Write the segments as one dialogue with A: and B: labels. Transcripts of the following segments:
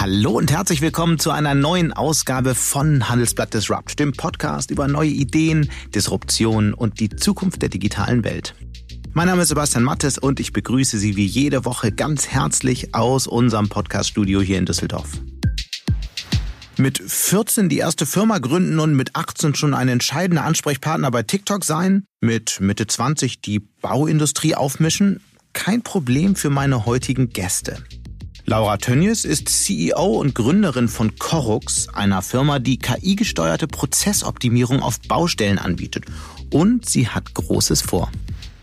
A: Hallo und herzlich willkommen zu einer neuen Ausgabe von Handelsblatt Disrupt, dem Podcast über neue Ideen, Disruption und die Zukunft der digitalen Welt. Mein Name ist Sebastian Mattes und ich begrüße Sie wie jede Woche ganz herzlich aus unserem Podcaststudio hier in Düsseldorf. Mit 14 die erste Firma gründen und mit 18 schon ein entscheidender Ansprechpartner bei TikTok sein, mit Mitte 20 die Bauindustrie aufmischen, kein Problem für meine heutigen Gäste. Laura Tönjes ist CEO und Gründerin von Corux, einer Firma, die KI-gesteuerte Prozessoptimierung auf Baustellen anbietet. Und sie hat Großes vor.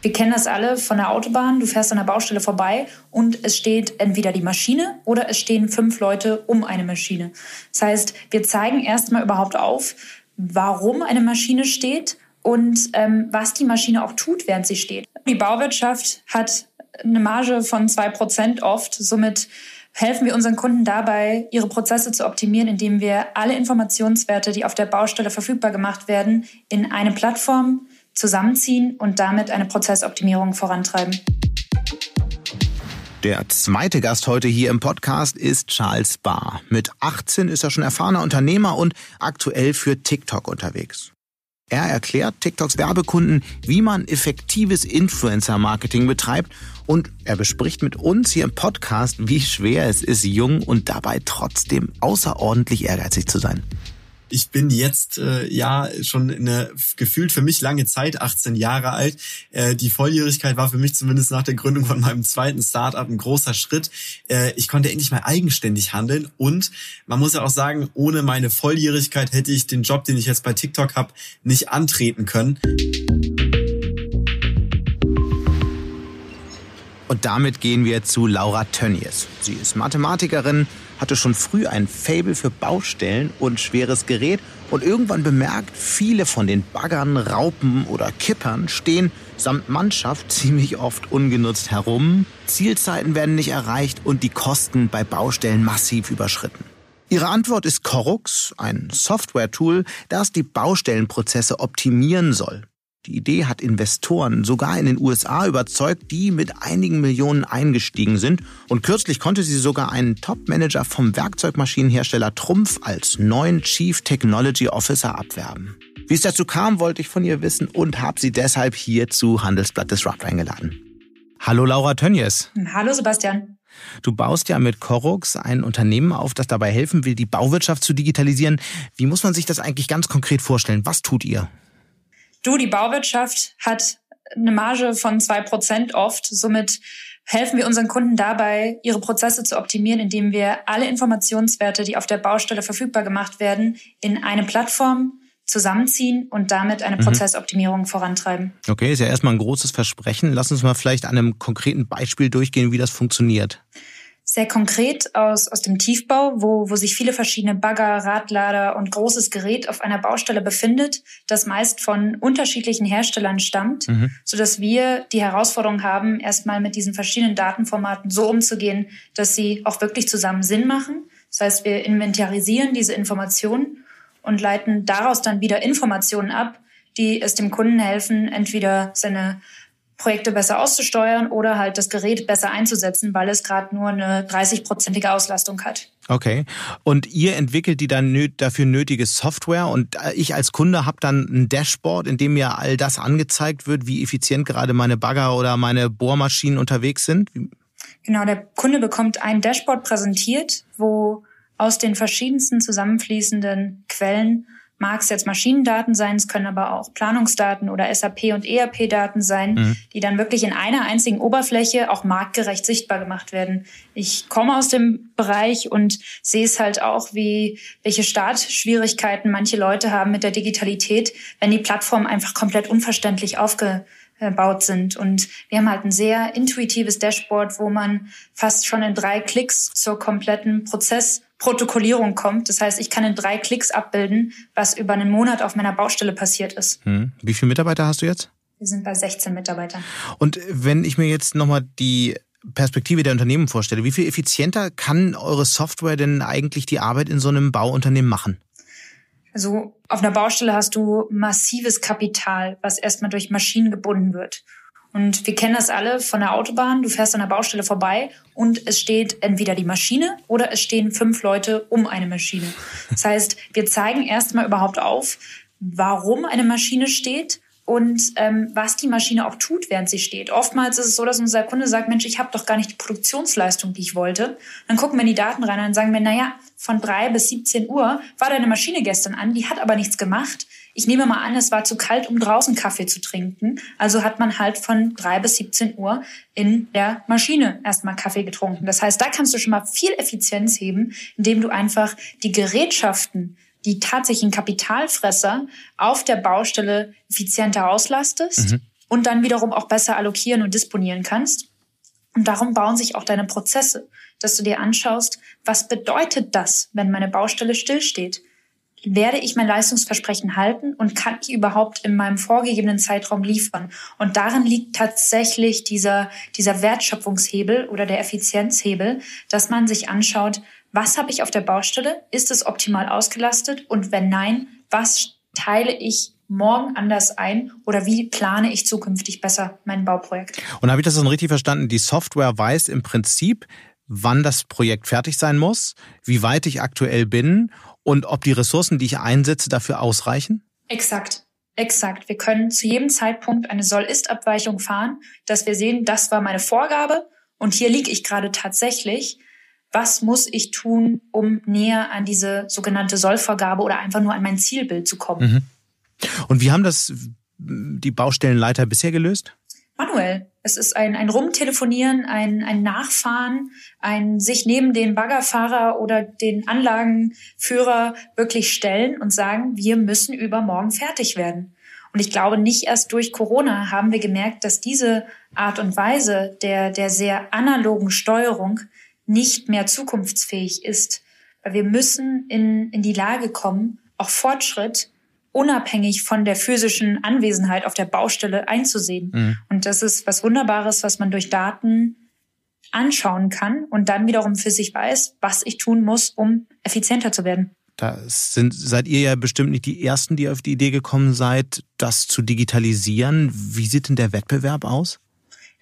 B: Wir kennen das alle von der Autobahn. Du fährst an der Baustelle vorbei und es steht entweder die Maschine oder es stehen fünf Leute um eine Maschine. Das heißt, wir zeigen erstmal überhaupt auf, warum eine Maschine steht und ähm, was die Maschine auch tut, während sie steht. Die Bauwirtschaft hat eine Marge von zwei Prozent oft. Somit helfen wir unseren Kunden dabei, ihre Prozesse zu optimieren, indem wir alle Informationswerte, die auf der Baustelle verfügbar gemacht werden, in eine Plattform zusammenziehen und damit eine Prozessoptimierung vorantreiben.
A: Der zweite Gast heute hier im Podcast ist Charles Barr. Mit 18 ist er schon erfahrener Unternehmer und aktuell für TikTok unterwegs. Er erklärt TikToks Werbekunden, wie man effektives Influencer-Marketing betreibt. Und er bespricht mit uns hier im Podcast, wie schwer es ist, jung und dabei trotzdem außerordentlich ehrgeizig zu sein
C: ich bin jetzt äh, ja schon eine gefühlt für mich lange Zeit 18 Jahre alt. Äh, die Volljährigkeit war für mich zumindest nach der Gründung von meinem zweiten Startup ein großer Schritt. Äh, ich konnte endlich mal eigenständig handeln und man muss ja auch sagen, ohne meine Volljährigkeit hätte ich den Job, den ich jetzt bei TikTok habe, nicht antreten können.
A: Und damit gehen wir zu Laura Tönnies. Sie ist Mathematikerin, hatte schon früh ein Fable für Baustellen und schweres Gerät und irgendwann bemerkt, viele von den Baggern, Raupen oder Kippern stehen samt Mannschaft ziemlich oft ungenutzt herum, Zielzeiten werden nicht erreicht und die Kosten bei Baustellen massiv überschritten. Ihre Antwort ist Corux, ein Software-Tool, das die Baustellenprozesse optimieren soll. Die Idee hat Investoren sogar in den USA überzeugt, die mit einigen Millionen eingestiegen sind. Und kürzlich konnte sie sogar einen Top-Manager vom Werkzeugmaschinenhersteller Trumpf als neuen Chief Technology Officer abwerben. Wie es dazu kam, wollte ich von ihr wissen und habe sie deshalb hier zu Handelsblatt Disrupt eingeladen. Hallo Laura Tönjes.
B: Hallo Sebastian.
A: Du baust ja mit Corux ein Unternehmen auf, das dabei helfen will, die Bauwirtschaft zu digitalisieren. Wie muss man sich das eigentlich ganz konkret vorstellen? Was tut ihr?
B: Du, die Bauwirtschaft hat eine Marge von zwei Prozent oft. Somit helfen wir unseren Kunden dabei, ihre Prozesse zu optimieren, indem wir alle Informationswerte, die auf der Baustelle verfügbar gemacht werden, in eine Plattform zusammenziehen und damit eine mhm. Prozessoptimierung vorantreiben.
A: Okay, ist ja erstmal ein großes Versprechen. Lass uns mal vielleicht an einem konkreten Beispiel durchgehen, wie das funktioniert
B: sehr konkret aus, aus dem Tiefbau, wo, wo sich viele verschiedene Bagger, Radlader und großes Gerät auf einer Baustelle befindet, das meist von unterschiedlichen Herstellern stammt, mhm. so dass wir die Herausforderung haben, erstmal mit diesen verschiedenen Datenformaten so umzugehen, dass sie auch wirklich zusammen Sinn machen. Das heißt, wir inventarisieren diese Informationen und leiten daraus dann wieder Informationen ab, die es dem Kunden helfen, entweder seine Projekte besser auszusteuern oder halt das Gerät besser einzusetzen, weil es gerade nur eine 30-prozentige Auslastung hat.
A: Okay. Und ihr entwickelt die dann dafür nötige Software und äh, ich als Kunde habe dann ein Dashboard, in dem mir all das angezeigt wird, wie effizient gerade meine Bagger oder meine Bohrmaschinen unterwegs sind?
B: Genau, der Kunde bekommt ein Dashboard präsentiert, wo aus den verschiedensten zusammenfließenden Quellen mag es jetzt Maschinendaten sein, es können aber auch Planungsdaten oder SAP und ERP-Daten sein, mhm. die dann wirklich in einer einzigen Oberfläche auch marktgerecht sichtbar gemacht werden. Ich komme aus dem Bereich und sehe es halt auch, wie welche Startschwierigkeiten manche Leute haben mit der Digitalität, wenn die Plattformen einfach komplett unverständlich aufgebaut sind. Und wir haben halt ein sehr intuitives Dashboard, wo man fast schon in drei Klicks zur kompletten Prozess Protokollierung kommt. Das heißt, ich kann in drei Klicks abbilden, was über einen Monat auf meiner Baustelle passiert ist.
A: Hm. Wie viele Mitarbeiter hast du jetzt?
B: Wir sind bei 16 Mitarbeitern.
A: Und wenn ich mir jetzt nochmal die Perspektive der Unternehmen vorstelle, wie viel effizienter kann eure Software denn eigentlich die Arbeit in so einem Bauunternehmen machen?
B: Also auf einer Baustelle hast du massives Kapital, was erstmal durch Maschinen gebunden wird. Und wir kennen das alle von der Autobahn. Du fährst an der Baustelle vorbei und es steht entweder die Maschine oder es stehen fünf Leute um eine Maschine. Das heißt, wir zeigen erstmal überhaupt auf, warum eine Maschine steht und ähm, was die Maschine auch tut, während sie steht. Oftmals ist es so, dass unser Kunde sagt, Mensch, ich habe doch gar nicht die Produktionsleistung, die ich wollte. Dann gucken wir in die Daten rein und sagen wir, naja, von drei bis 17 Uhr war deine Maschine gestern an, die hat aber nichts gemacht. Ich nehme mal an, es war zu kalt, um draußen Kaffee zu trinken. Also hat man halt von drei bis 17 Uhr in der Maschine erstmal Kaffee getrunken. Das heißt, da kannst du schon mal viel Effizienz heben, indem du einfach die Gerätschaften die tatsächlichen Kapitalfresser auf der Baustelle effizienter auslastest mhm. und dann wiederum auch besser allokieren und disponieren kannst. Und darum bauen sich auch deine Prozesse, dass du dir anschaust, was bedeutet das, wenn meine Baustelle stillsteht? Werde ich mein Leistungsversprechen halten und kann ich überhaupt in meinem vorgegebenen Zeitraum liefern? Und darin liegt tatsächlich dieser, dieser Wertschöpfungshebel oder der Effizienzhebel, dass man sich anschaut, was habe ich auf der Baustelle? Ist es optimal ausgelastet? Und wenn nein, was teile ich morgen anders ein oder wie plane ich zukünftig besser mein Bauprojekt?
A: Und habe ich das dann richtig verstanden? Die Software weiß im Prinzip, wann das Projekt fertig sein muss, wie weit ich aktuell bin und ob die Ressourcen, die ich einsetze, dafür ausreichen?
B: Exakt. Exakt. Wir können zu jedem Zeitpunkt eine Soll-Ist-Abweichung fahren, dass wir sehen, das war meine Vorgabe und hier liege ich gerade tatsächlich was muss ich tun, um näher an diese sogenannte Sollvorgabe oder einfach nur an mein Zielbild zu kommen. Mhm.
A: Und wie haben das die Baustellenleiter bisher gelöst?
B: Manuell. Es ist ein, ein Rumtelefonieren, ein, ein Nachfahren, ein sich neben den Baggerfahrer oder den Anlagenführer wirklich stellen und sagen, wir müssen übermorgen fertig werden. Und ich glaube, nicht erst durch Corona haben wir gemerkt, dass diese Art und Weise der, der sehr analogen Steuerung nicht mehr zukunftsfähig ist. Weil wir müssen in, in die Lage kommen, auch Fortschritt unabhängig von der physischen Anwesenheit auf der Baustelle einzusehen. Mhm. Und das ist was Wunderbares, was man durch Daten anschauen kann und dann wiederum für sich weiß, was ich tun muss, um effizienter zu werden.
A: Da sind, seid ihr ja bestimmt nicht die Ersten, die auf die Idee gekommen seid, das zu digitalisieren. Wie sieht denn der Wettbewerb aus?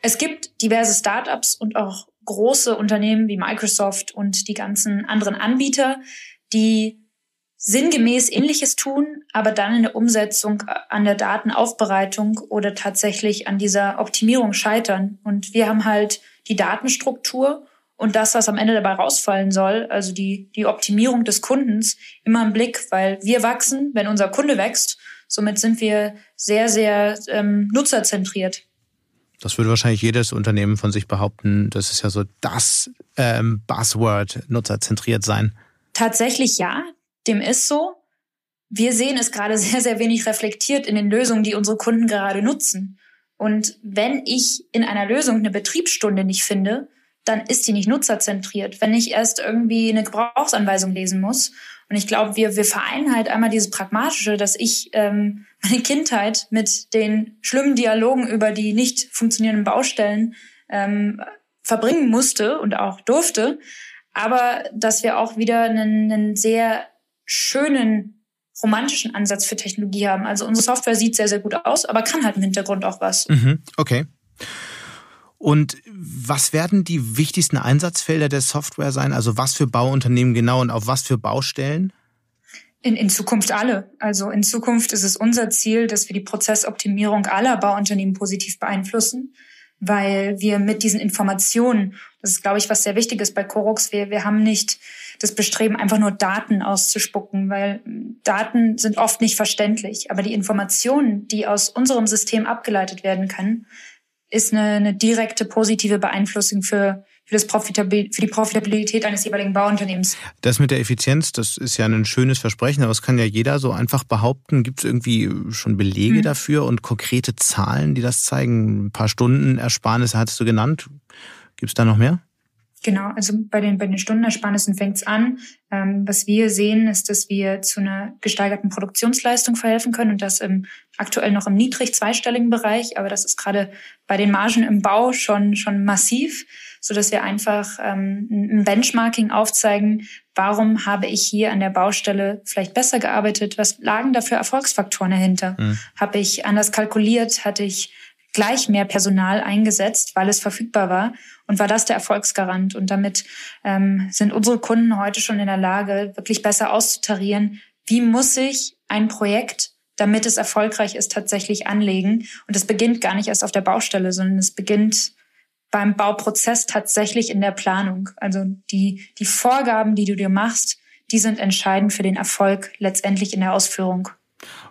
B: Es gibt diverse Startups und auch große Unternehmen wie Microsoft und die ganzen anderen Anbieter, die sinngemäß Ähnliches tun, aber dann in der Umsetzung an der Datenaufbereitung oder tatsächlich an dieser Optimierung scheitern. Und wir haben halt die Datenstruktur und das, was am Ende dabei rausfallen soll, also die, die Optimierung des Kundens, immer im Blick, weil wir wachsen, wenn unser Kunde wächst. Somit sind wir sehr, sehr ähm, nutzerzentriert.
A: Das würde wahrscheinlich jedes Unternehmen von sich behaupten. Das ist ja so das ähm, Buzzword, nutzerzentriert sein.
B: Tatsächlich ja, dem ist so. Wir sehen es gerade sehr, sehr wenig reflektiert in den Lösungen, die unsere Kunden gerade nutzen. Und wenn ich in einer Lösung eine Betriebsstunde nicht finde, dann ist die nicht nutzerzentriert. Wenn ich erst irgendwie eine Gebrauchsanweisung lesen muss und ich glaube, wir, wir vereinen halt einmal dieses Pragmatische, dass ich ähm, meine Kindheit mit den schlimmen Dialogen über die nicht funktionierenden Baustellen ähm, verbringen musste und auch durfte, aber dass wir auch wieder einen, einen sehr schönen romantischen Ansatz für Technologie haben. Also unsere Software sieht sehr, sehr gut aus, aber kann halt im Hintergrund auch was.
A: Mhm, okay. Und was werden die wichtigsten Einsatzfelder der Software sein? Also was für Bauunternehmen genau und auf was für Baustellen?
B: In, in Zukunft alle. Also in Zukunft ist es unser Ziel, dass wir die Prozessoptimierung aller Bauunternehmen positiv beeinflussen, weil wir mit diesen Informationen, das ist, glaube ich, was sehr wichtig ist bei Corux, wir, wir haben nicht das Bestreben, einfach nur Daten auszuspucken, weil Daten sind oft nicht verständlich. Aber die Informationen, die aus unserem System abgeleitet werden können, ist eine, eine direkte positive Beeinflussung für, für, das Profitabil für die Profitabilität eines jeweiligen Bauunternehmens.
A: Das mit der Effizienz, das ist ja ein schönes Versprechen, aber das kann ja jeder so einfach behaupten. Gibt es irgendwie schon Belege mhm. dafür und konkrete Zahlen, die das zeigen? Ein paar Stunden Ersparnisse hattest du genannt. Gibt es da noch mehr?
B: Genau, also bei den, bei den Stundenersparnissen fängt es an. Ähm, was wir sehen, ist, dass wir zu einer gesteigerten Produktionsleistung verhelfen können und das im, aktuell noch im niedrig zweistelligen Bereich, aber das ist gerade bei den Margen im Bau schon, schon massiv, so dass wir einfach ähm, ein Benchmarking aufzeigen, warum habe ich hier an der Baustelle vielleicht besser gearbeitet, was lagen da für Erfolgsfaktoren dahinter? Mhm. Habe ich anders kalkuliert, hatte ich gleich mehr Personal eingesetzt, weil es verfügbar war und war das der Erfolgsgarant. Und damit ähm, sind unsere Kunden heute schon in der Lage, wirklich besser auszutarieren, wie muss ich ein Projekt, damit es erfolgreich ist, tatsächlich anlegen. Und es beginnt gar nicht erst auf der Baustelle, sondern es beginnt beim Bauprozess tatsächlich in der Planung. Also die, die Vorgaben, die du dir machst, die sind entscheidend für den Erfolg letztendlich in der Ausführung.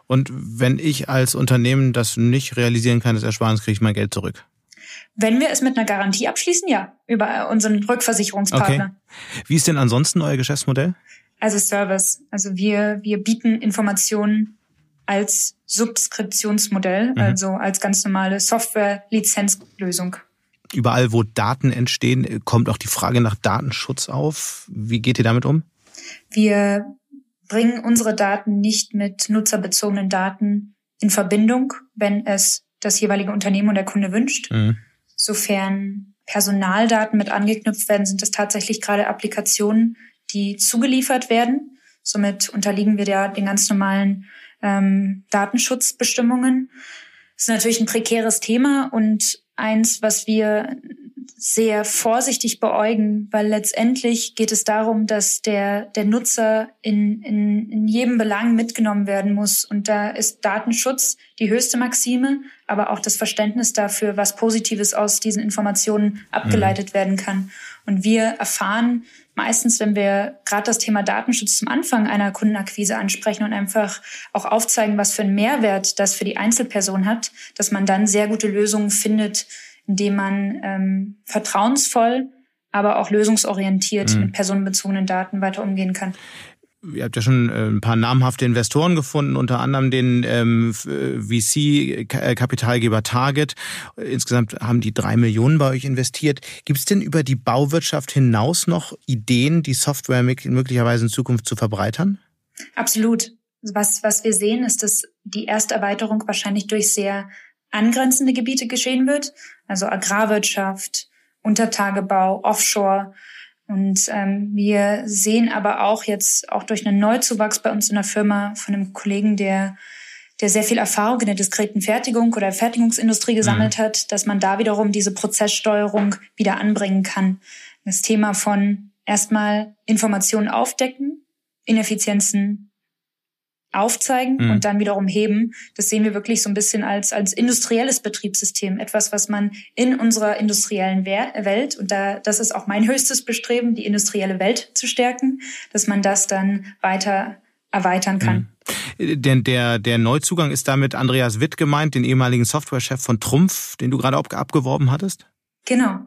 A: Und wenn ich als Unternehmen das nicht realisieren kann, das Ersparnis, kriege ich mein Geld zurück.
B: Wenn wir es mit einer Garantie abschließen, ja, über unseren Rückversicherungspartner.
A: Okay. Wie ist denn ansonsten euer Geschäftsmodell?
B: Also Service. Also wir, wir bieten Informationen als Subskriptionsmodell, mhm. also als ganz normale Software-Lizenzlösung.
A: Überall, wo Daten entstehen, kommt auch die Frage nach Datenschutz auf. Wie geht ihr damit um?
B: Wir bringen unsere Daten nicht mit nutzerbezogenen Daten in Verbindung, wenn es das jeweilige Unternehmen und der Kunde wünscht. Mhm. Sofern Personaldaten mit angeknüpft werden, sind es tatsächlich gerade Applikationen, die zugeliefert werden. Somit unterliegen wir ja den ganz normalen ähm, Datenschutzbestimmungen. Das ist natürlich ein prekäres Thema und eins, was wir sehr vorsichtig beäugen, weil letztendlich geht es darum, dass der, der Nutzer in, in, in jedem Belang mitgenommen werden muss. Und da ist Datenschutz die höchste Maxime, aber auch das Verständnis dafür, was Positives aus diesen Informationen abgeleitet mhm. werden kann. Und wir erfahren meistens, wenn wir gerade das Thema Datenschutz zum Anfang einer Kundenakquise ansprechen und einfach auch aufzeigen, was für einen Mehrwert das für die Einzelperson hat, dass man dann sehr gute Lösungen findet, indem man ähm, vertrauensvoll, aber auch lösungsorientiert mhm. mit personenbezogenen Daten weiter umgehen kann.
A: Ihr habt ja schon äh, ein paar namhafte Investoren gefunden, unter anderem den ähm, VC-Kapitalgeber Target. Insgesamt haben die drei Millionen bei euch investiert. Gibt es denn über die Bauwirtschaft hinaus noch Ideen, die Software möglicherweise in Zukunft zu verbreitern?
B: Absolut. Was, was wir sehen, ist, dass die erste Erweiterung wahrscheinlich durch sehr angrenzende Gebiete geschehen wird, also Agrarwirtschaft, Untertagebau, Offshore. Und ähm, wir sehen aber auch jetzt auch durch einen Neuzuwachs bei uns in der Firma von einem Kollegen, der der sehr viel Erfahrung in der diskreten Fertigung oder Fertigungsindustrie gesammelt mhm. hat, dass man da wiederum diese Prozesssteuerung wieder anbringen kann. Das Thema von erstmal Informationen aufdecken, Ineffizienzen aufzeigen mhm. und dann wiederum heben. Das sehen wir wirklich so ein bisschen als, als industrielles Betriebssystem. Etwas, was man in unserer industriellen Welt, und da, das ist auch mein höchstes Bestreben, die industrielle Welt zu stärken, dass man das dann weiter erweitern kann.
A: Mhm. Der, der, der Neuzugang ist damit Andreas Witt gemeint, den ehemaligen Softwarechef von Trumpf, den du gerade abgeworben hattest?
B: Genau.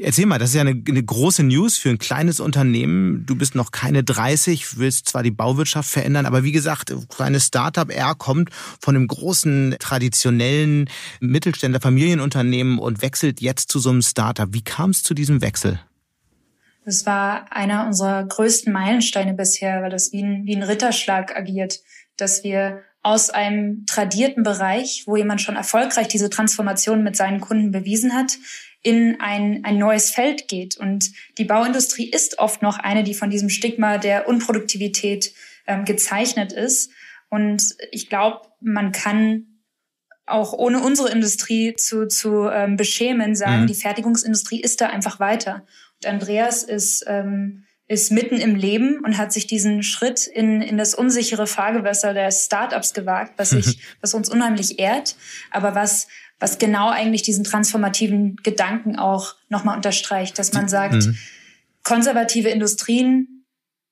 A: Erzähl mal, das ist ja eine, eine, große News für ein kleines Unternehmen. Du bist noch keine 30, willst zwar die Bauwirtschaft verändern, aber wie gesagt, kleines Startup R kommt von einem großen traditionellen Mittelständler Familienunternehmen und wechselt jetzt zu so einem Startup. Wie kam es zu diesem Wechsel?
B: Das war einer unserer größten Meilensteine bisher, weil das wie ein, wie ein Ritterschlag agiert, dass wir aus einem tradierten Bereich, wo jemand schon erfolgreich diese Transformation mit seinen Kunden bewiesen hat, in ein, ein neues Feld geht. Und die Bauindustrie ist oft noch eine, die von diesem Stigma der Unproduktivität ähm, gezeichnet ist. Und ich glaube, man kann auch ohne unsere Industrie zu, zu ähm, beschämen sagen, mhm. die Fertigungsindustrie ist da einfach weiter. Und Andreas ist, ähm, ist mitten im Leben und hat sich diesen Schritt in, in das unsichere Fahrgewässer der Startups gewagt, was, ich, was uns unheimlich ehrt, aber was was genau eigentlich diesen transformativen Gedanken auch nochmal unterstreicht, dass man sagt, mhm. konservative Industrien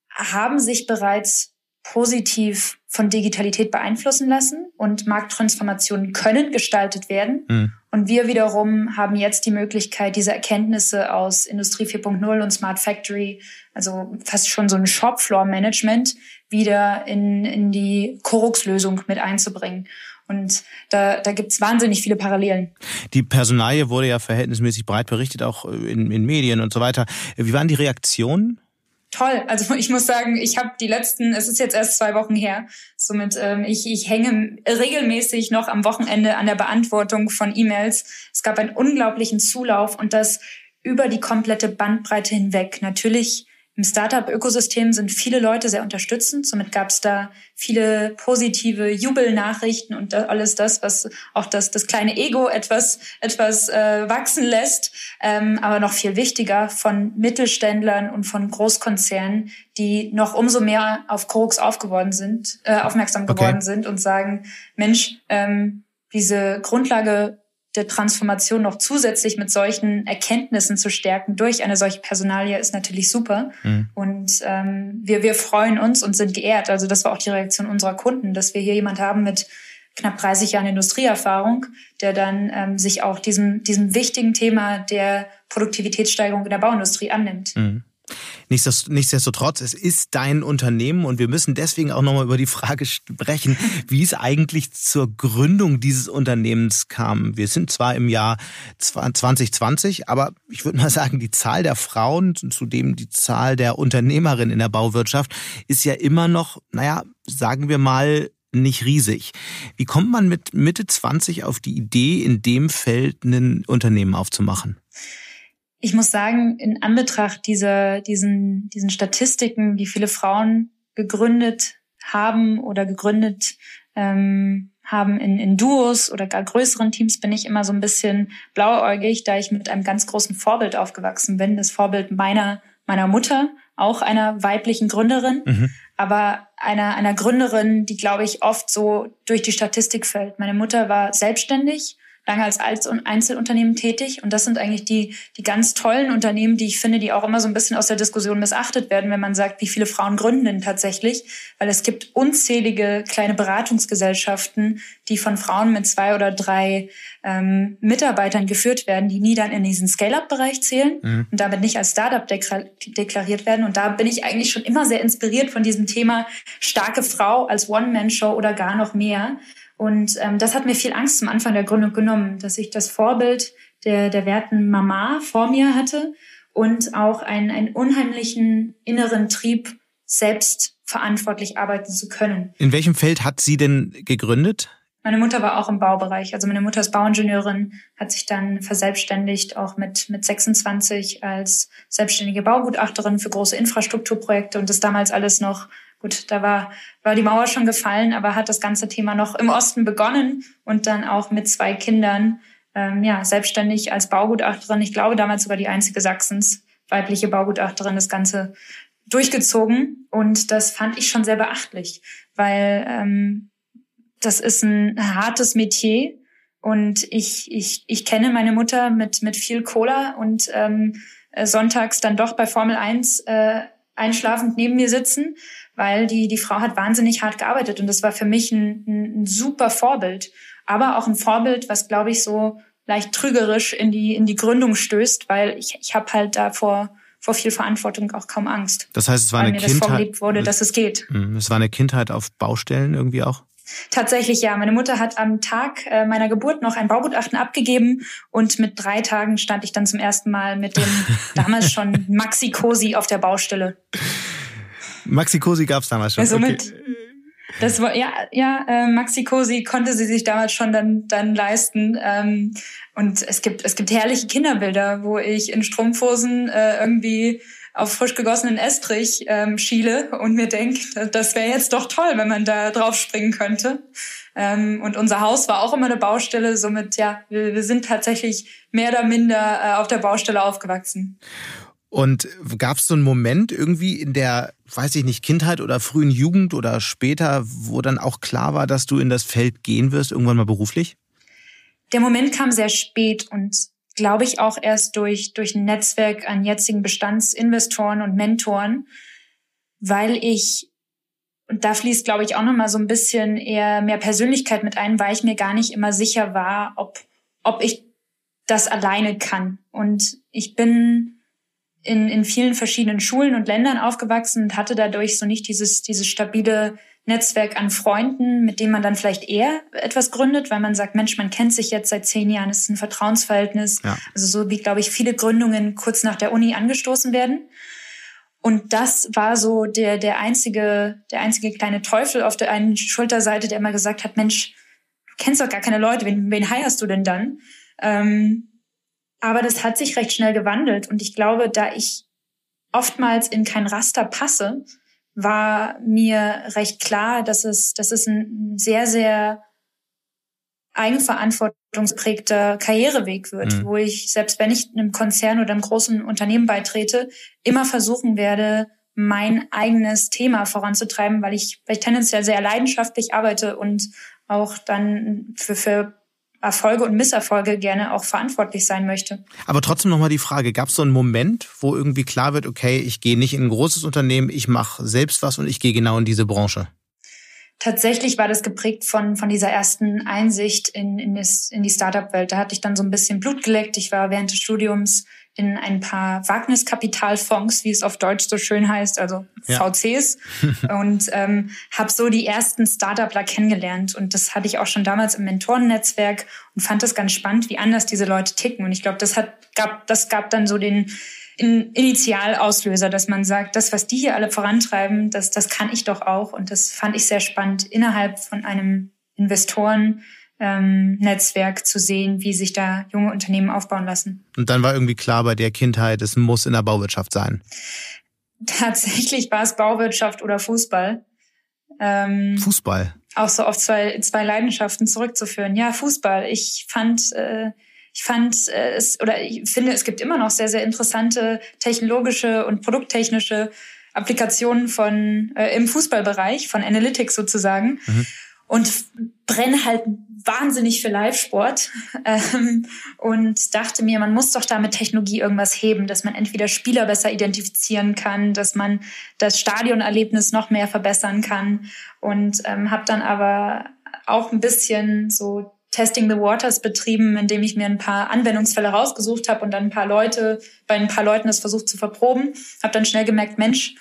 B: haben sich bereits positiv von Digitalität beeinflussen lassen und Markttransformationen können gestaltet werden. Mhm. Und wir wiederum haben jetzt die Möglichkeit, diese Erkenntnisse aus Industrie 4.0 und Smart Factory, also fast schon so ein Shopfloor-Management, wieder in, in die Korux-Lösung mit einzubringen. Und da, da gibt es wahnsinnig viele Parallelen.
A: Die Personalie wurde ja verhältnismäßig breit berichtet, auch in, in Medien und so weiter. Wie waren die Reaktionen?
B: Toll. Also ich muss sagen, ich habe die letzten, es ist jetzt erst zwei Wochen her, somit ähm, ich, ich hänge regelmäßig noch am Wochenende an der Beantwortung von E-Mails. Es gab einen unglaublichen Zulauf und das über die komplette Bandbreite hinweg. Natürlich Im Startup-Ökosystem sind viele Leute sehr unterstützend. Somit gab es da viele positive Jubelnachrichten und alles das, was auch das, das kleine Ego etwas, etwas äh, wachsen lässt. Ähm, aber noch viel wichtiger von Mittelständlern und von Großkonzernen, die noch umso mehr auf Krux aufgeworden sind, äh, aufmerksam geworden okay. sind und sagen, Mensch, ähm, diese Grundlage der Transformation noch zusätzlich mit solchen Erkenntnissen zu stärken durch eine solche Personalie ist natürlich super. Mhm. Und ähm, wir, wir freuen uns und sind geehrt. Also das war auch die Reaktion unserer Kunden, dass wir hier jemand haben mit knapp 30 Jahren Industrieerfahrung, der dann ähm, sich auch diesem, diesem wichtigen Thema der Produktivitätssteigerung in der Bauindustrie annimmt. Mhm.
A: Nichtsdestotrotz, es ist dein Unternehmen und wir müssen deswegen auch nochmal über die Frage sprechen, wie es eigentlich zur Gründung dieses Unternehmens kam. Wir sind zwar im Jahr 2020, aber ich würde mal sagen, die Zahl der Frauen, zudem die Zahl der Unternehmerinnen in der Bauwirtschaft, ist ja immer noch, naja, sagen wir mal, nicht riesig. Wie kommt man mit Mitte 20 auf die Idee, in dem Feld ein Unternehmen aufzumachen?
B: Ich muss sagen, in Anbetracht dieser, diesen, diesen Statistiken, wie viele Frauen gegründet haben oder gegründet ähm, haben in, in Duos oder gar größeren Teams, bin ich immer so ein bisschen blauäugig, da ich mit einem ganz großen Vorbild aufgewachsen bin. Das Vorbild meiner, meiner Mutter, auch einer weiblichen Gründerin, mhm. aber einer, einer Gründerin, die, glaube ich, oft so durch die Statistik fällt. Meine Mutter war selbstständig lange als Einzelunternehmen tätig. Und das sind eigentlich die, die ganz tollen Unternehmen, die ich finde, die auch immer so ein bisschen aus der Diskussion missachtet werden, wenn man sagt, wie viele Frauen gründen denn tatsächlich. Weil es gibt unzählige kleine Beratungsgesellschaften, die von Frauen mit zwei oder drei ähm, Mitarbeitern geführt werden, die nie dann in diesen Scale-up-Bereich zählen mhm. und damit nicht als Startup deklariert werden. Und da bin ich eigentlich schon immer sehr inspiriert von diesem Thema starke Frau als One-Man-Show oder gar noch mehr. Und ähm, das hat mir viel Angst zum Anfang der Gründung genommen, dass ich das Vorbild der, der werten Mama vor mir hatte und auch einen, einen unheimlichen inneren Trieb, selbst verantwortlich arbeiten zu können.
A: In welchem Feld hat sie denn gegründet?
B: Meine Mutter war auch im Baubereich. Also meine Mutter ist Bauingenieurin, hat sich dann verselbstständigt, auch mit, mit 26 als selbstständige Baugutachterin für große Infrastrukturprojekte und das damals alles noch gut, da war, war die Mauer schon gefallen, aber hat das ganze Thema noch im Osten begonnen und dann auch mit zwei Kindern, ähm, ja, selbstständig als Baugutachterin, ich glaube damals sogar die einzige Sachsens, weibliche Baugutachterin, das Ganze durchgezogen. Und das fand ich schon sehr beachtlich, weil ähm, das ist ein hartes Metier. Und ich, ich, ich kenne meine Mutter mit, mit viel Cola und ähm, sonntags dann doch bei Formel 1 äh, einschlafend neben mir sitzen weil die, die Frau hat wahnsinnig hart gearbeitet und das war für mich ein, ein, ein super Vorbild. Aber auch ein Vorbild, was, glaube ich, so leicht trügerisch in die, in die Gründung stößt, weil ich, ich habe halt da vor, vor viel Verantwortung auch kaum Angst.
A: Das heißt, es war eine
B: mir
A: Kindheit.
B: Das vorgelebt wurde, dass es geht.
A: Hm, es war eine Kindheit auf Baustellen irgendwie auch?
B: Tatsächlich ja. Meine Mutter hat am Tag äh, meiner Geburt noch ein Baugutachten abgegeben und mit drei Tagen stand ich dann zum ersten Mal mit dem damals schon Maxi Cosi auf der Baustelle.
A: Maxi Cosi gab es damals schon.
B: Somit, okay. Das war ja ja äh, Maxi Cosi konnte sie sich damals schon dann dann leisten ähm, und es gibt es gibt herrliche Kinderbilder, wo ich in Strumpfhosen äh, irgendwie auf frisch gegossenen Estrich ähm, schiele und mir denke, das wäre jetzt doch toll, wenn man da drauf springen könnte. Ähm, und unser Haus war auch immer eine Baustelle, somit ja, wir, wir sind tatsächlich mehr oder minder äh, auf der Baustelle aufgewachsen.
A: Und gab es so einen Moment irgendwie in der, weiß ich nicht, Kindheit oder frühen Jugend oder später, wo dann auch klar war, dass du in das Feld gehen wirst, irgendwann mal beruflich?
B: Der Moment kam sehr spät und glaube ich auch erst durch, durch ein Netzwerk an jetzigen Bestandsinvestoren und Mentoren, weil ich, und da fließt, glaube ich, auch nochmal so ein bisschen eher mehr Persönlichkeit mit ein, weil ich mir gar nicht immer sicher war, ob, ob ich das alleine kann. Und ich bin in, in vielen verschiedenen Schulen und Ländern aufgewachsen und hatte dadurch so nicht dieses, dieses stabile Netzwerk an Freunden, mit dem man dann vielleicht eher etwas gründet, weil man sagt, Mensch, man kennt sich jetzt seit zehn Jahren, es ist ein Vertrauensverhältnis. Ja. Also so wie, glaube ich, viele Gründungen kurz nach der Uni angestoßen werden. Und das war so der, der einzige, der einzige kleine Teufel auf der einen Schulterseite, der immer gesagt hat, Mensch, du kennst doch gar keine Leute, wen, wen heierst du denn dann? Ähm, aber das hat sich recht schnell gewandelt. Und ich glaube, da ich oftmals in kein Raster passe, war mir recht klar, dass es, dass es ein sehr, sehr eigenverantwortungsprägter Karriereweg wird, mhm. wo ich, selbst wenn ich einem Konzern oder einem großen Unternehmen beitrete, immer versuchen werde, mein eigenes Thema voranzutreiben, weil ich, weil ich tendenziell sehr leidenschaftlich arbeite und auch dann für, für Erfolge und Misserfolge gerne auch verantwortlich sein möchte.
A: Aber trotzdem nochmal die Frage, gab es so einen Moment, wo irgendwie klar wird, okay, ich gehe nicht in ein großes Unternehmen, ich mache selbst was und ich gehe genau in diese Branche?
B: Tatsächlich war das geprägt von, von dieser ersten Einsicht in, in, das, in die Startup-Welt. Da hatte ich dann so ein bisschen Blut geleckt. Ich war während des Studiums in ein paar Wagniskapitalfonds, wie es auf Deutsch so schön heißt, also ja. VCs, und ähm, habe so die ersten Startupler kennengelernt. Und das hatte ich auch schon damals im Mentorennetzwerk und fand das ganz spannend, wie anders diese Leute ticken. Und ich glaube, das hat gab das gab dann so den Initialauslöser, dass man sagt, das, was die hier alle vorantreiben, das, das kann ich doch auch. Und das fand ich sehr spannend, innerhalb von einem Investoren ähm, Netzwerk zu sehen, wie sich da junge Unternehmen aufbauen lassen.
A: Und dann war irgendwie klar bei der Kindheit, es muss in der Bauwirtschaft sein.
B: Tatsächlich war es Bauwirtschaft oder Fußball.
A: Ähm, Fußball.
B: Auch so auf zwei, zwei Leidenschaften zurückzuführen. Ja, Fußball. Ich fand, äh, ich fand äh, es oder ich finde, es gibt immer noch sehr, sehr interessante technologische und produkttechnische Applikationen von äh, im Fußballbereich, von Analytics sozusagen. Mhm und brenne halt wahnsinnig für Live-Sport ähm, und dachte mir, man muss doch da mit Technologie irgendwas heben, dass man entweder Spieler besser identifizieren kann, dass man das Stadionerlebnis noch mehr verbessern kann und ähm, habe dann aber auch ein bisschen so Testing the Waters betrieben, indem ich mir ein paar Anwendungsfälle rausgesucht habe und dann ein paar Leute, bei ein paar Leuten das versucht zu verproben. Habe dann schnell gemerkt, Mensch,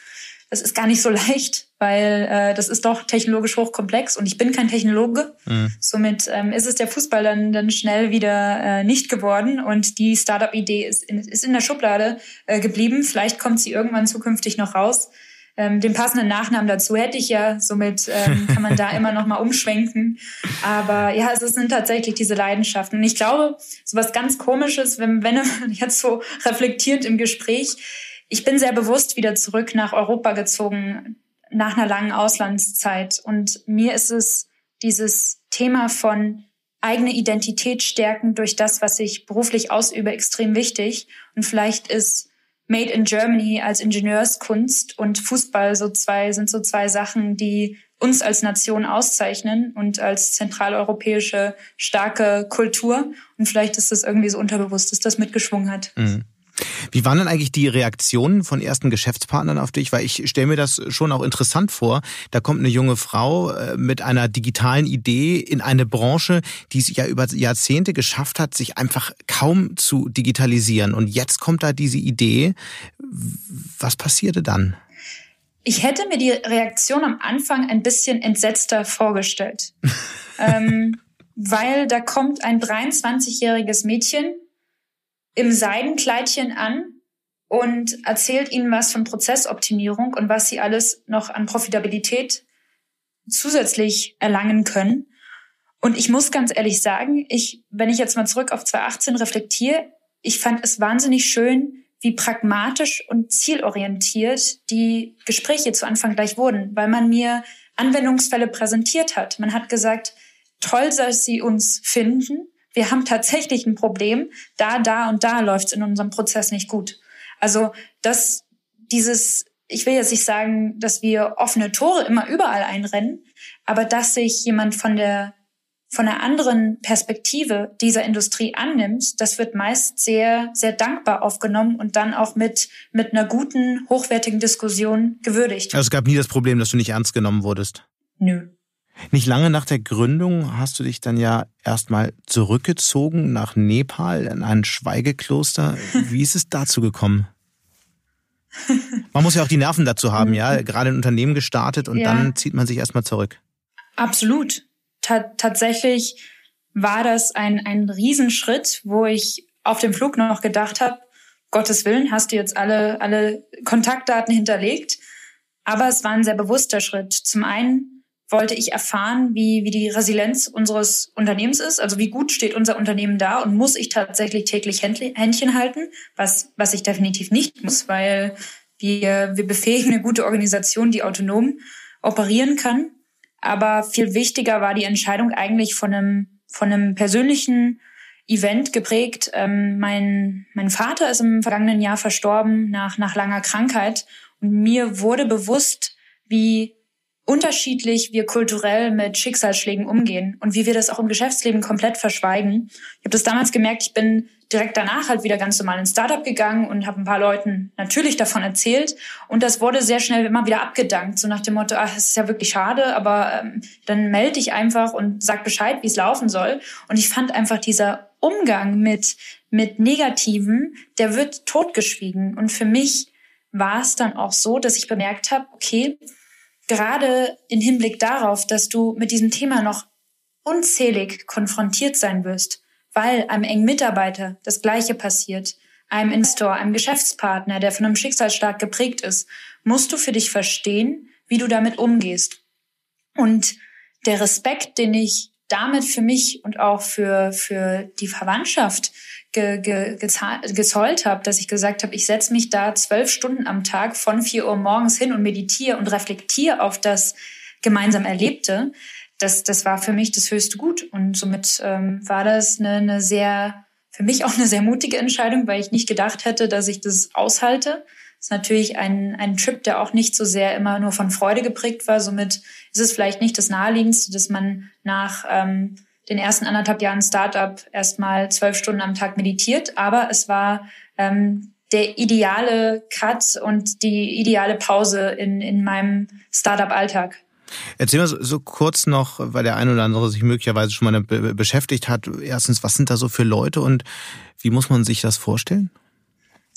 B: das ist gar nicht so leicht, weil äh, das ist doch technologisch hochkomplex und ich bin kein Technologe. Mhm. Somit ähm, ist es der Fußball dann, dann schnell wieder äh, nicht geworden und die Startup-Idee ist in, ist in der Schublade äh, geblieben. Vielleicht kommt sie irgendwann zukünftig noch raus. Ähm, den passenden Nachnamen dazu hätte ich ja, somit ähm, kann man da immer noch mal umschwenken. Aber ja, es sind tatsächlich diese Leidenschaften. Und ich glaube, so was ganz Komisches, wenn, wenn jetzt so reflektiert im Gespräch, ich bin sehr bewusst wieder zurück nach Europa gezogen, nach einer langen Auslandszeit. Und mir ist es dieses Thema von eigene Identität stärken durch das, was ich beruflich ausübe, extrem wichtig. Und vielleicht ist Made in Germany als Ingenieurskunst und Fußball so zwei, sind so zwei Sachen, die uns als Nation auszeichnen und als zentraleuropäische starke Kultur. Und vielleicht ist das irgendwie so unterbewusst, dass das mitgeschwungen hat. Mhm.
A: Wie waren denn eigentlich die Reaktionen von ersten Geschäftspartnern auf dich? Weil ich stelle mir das schon auch interessant vor. Da kommt eine junge Frau äh, mit einer digitalen Idee in eine Branche, die es ja über Jahrzehnte geschafft hat, sich einfach kaum zu digitalisieren. Und jetzt kommt da diese Idee. Was passierte dann?
B: Ich hätte mir die Reaktion am Anfang ein bisschen entsetzter vorgestellt. ähm, weil da kommt ein 23-jähriges Mädchen im Seidenkleidchen an und erzählt ihnen was von Prozessoptimierung und was sie alles noch an Profitabilität zusätzlich erlangen können. Und ich muss ganz ehrlich sagen, ich, wenn ich jetzt mal zurück auf 2018 reflektiere, ich fand es wahnsinnig schön, wie pragmatisch und zielorientiert die Gespräche zu Anfang gleich wurden, weil man mir Anwendungsfälle präsentiert hat. Man hat gesagt, toll, dass Sie uns finden wir haben tatsächlich ein Problem, da, da und da läuft es in unserem Prozess nicht gut. Also das, dieses, ich will jetzt nicht sagen, dass wir offene Tore immer überall einrennen, aber dass sich jemand von der von einer anderen Perspektive dieser Industrie annimmt, das wird meist sehr, sehr dankbar aufgenommen und dann auch mit, mit einer guten, hochwertigen Diskussion gewürdigt.
A: Also es gab nie das Problem, dass du nicht ernst genommen wurdest?
B: Nö.
A: Nicht lange nach der Gründung hast du dich dann ja erstmal zurückgezogen nach Nepal in ein Schweigekloster. Wie ist es dazu gekommen? Man muss ja auch die Nerven dazu haben, ja. Gerade ein Unternehmen gestartet und ja. dann zieht man sich erstmal zurück.
B: Absolut. Ta tatsächlich war das ein, ein Riesenschritt, wo ich auf dem Flug noch gedacht habe, Gottes Willen, hast du jetzt alle, alle Kontaktdaten hinterlegt. Aber es war ein sehr bewusster Schritt. Zum einen wollte ich erfahren, wie, wie die Resilienz unseres Unternehmens ist, also wie gut steht unser Unternehmen da und muss ich tatsächlich täglich Händchen halten, was, was ich definitiv nicht muss, weil Wir, wir befähigen eine gute Organisation, die autonom operieren kann. Aber viel wichtiger war die Entscheidung eigentlich von einem, von einem persönlichen Event geprägt. Ähm, mein, mein Vater ist im vergangenen Jahr verstorben nach, nach langer Krankheit. Und mir wurde bewusst, wie unterschiedlich wir kulturell mit Schicksalsschlägen umgehen und wie wir das auch im Geschäftsleben komplett verschweigen. Ich habe das damals gemerkt, ich bin direkt danach halt wieder ganz normal ins Startup gegangen und habe ein paar Leuten natürlich davon erzählt und das wurde sehr schnell immer wieder abgedankt, so nach dem Motto, ach, es ist ja wirklich schade, aber ähm, dann melde dich einfach und sag Bescheid, wie es laufen soll. Und ich fand einfach dieser Umgang mit mit Negativen, der wird totgeschwiegen und für mich war es dann auch so, dass ich bemerkt habe, okay, gerade im Hinblick darauf, dass du mit diesem Thema noch unzählig konfrontiert sein wirst, weil einem engen Mitarbeiter das Gleiche passiert, einem Investor, einem Geschäftspartner, der von einem Schicksalsschlag geprägt ist, musst du für dich verstehen, wie du damit umgehst. Und der Respekt, den ich damit für mich und auch für, für die Verwandtschaft ge, ge, gezollt habe, dass ich gesagt habe, ich setze mich da zwölf Stunden am Tag von vier Uhr morgens hin und meditiere und reflektiere auf das gemeinsam Erlebte. Das, das war für mich das höchste Gut. Und somit ähm, war das eine, eine sehr, für mich auch eine sehr mutige Entscheidung, weil ich nicht gedacht hätte, dass ich das aushalte. Das ist natürlich ein, ein Trip, der auch nicht so sehr immer nur von Freude geprägt war. Somit ist es vielleicht nicht das Naheliegendste, dass man nach ähm, den ersten anderthalb Jahren Startup erstmal zwölf Stunden am Tag meditiert, aber es war ähm, der ideale Cut und die ideale Pause in, in meinem Startup-Alltag.
A: Erzähl mal so, so, kurz noch, weil der ein oder andere sich möglicherweise schon mal be beschäftigt hat. Erstens, was sind da so für Leute und wie muss man sich das vorstellen?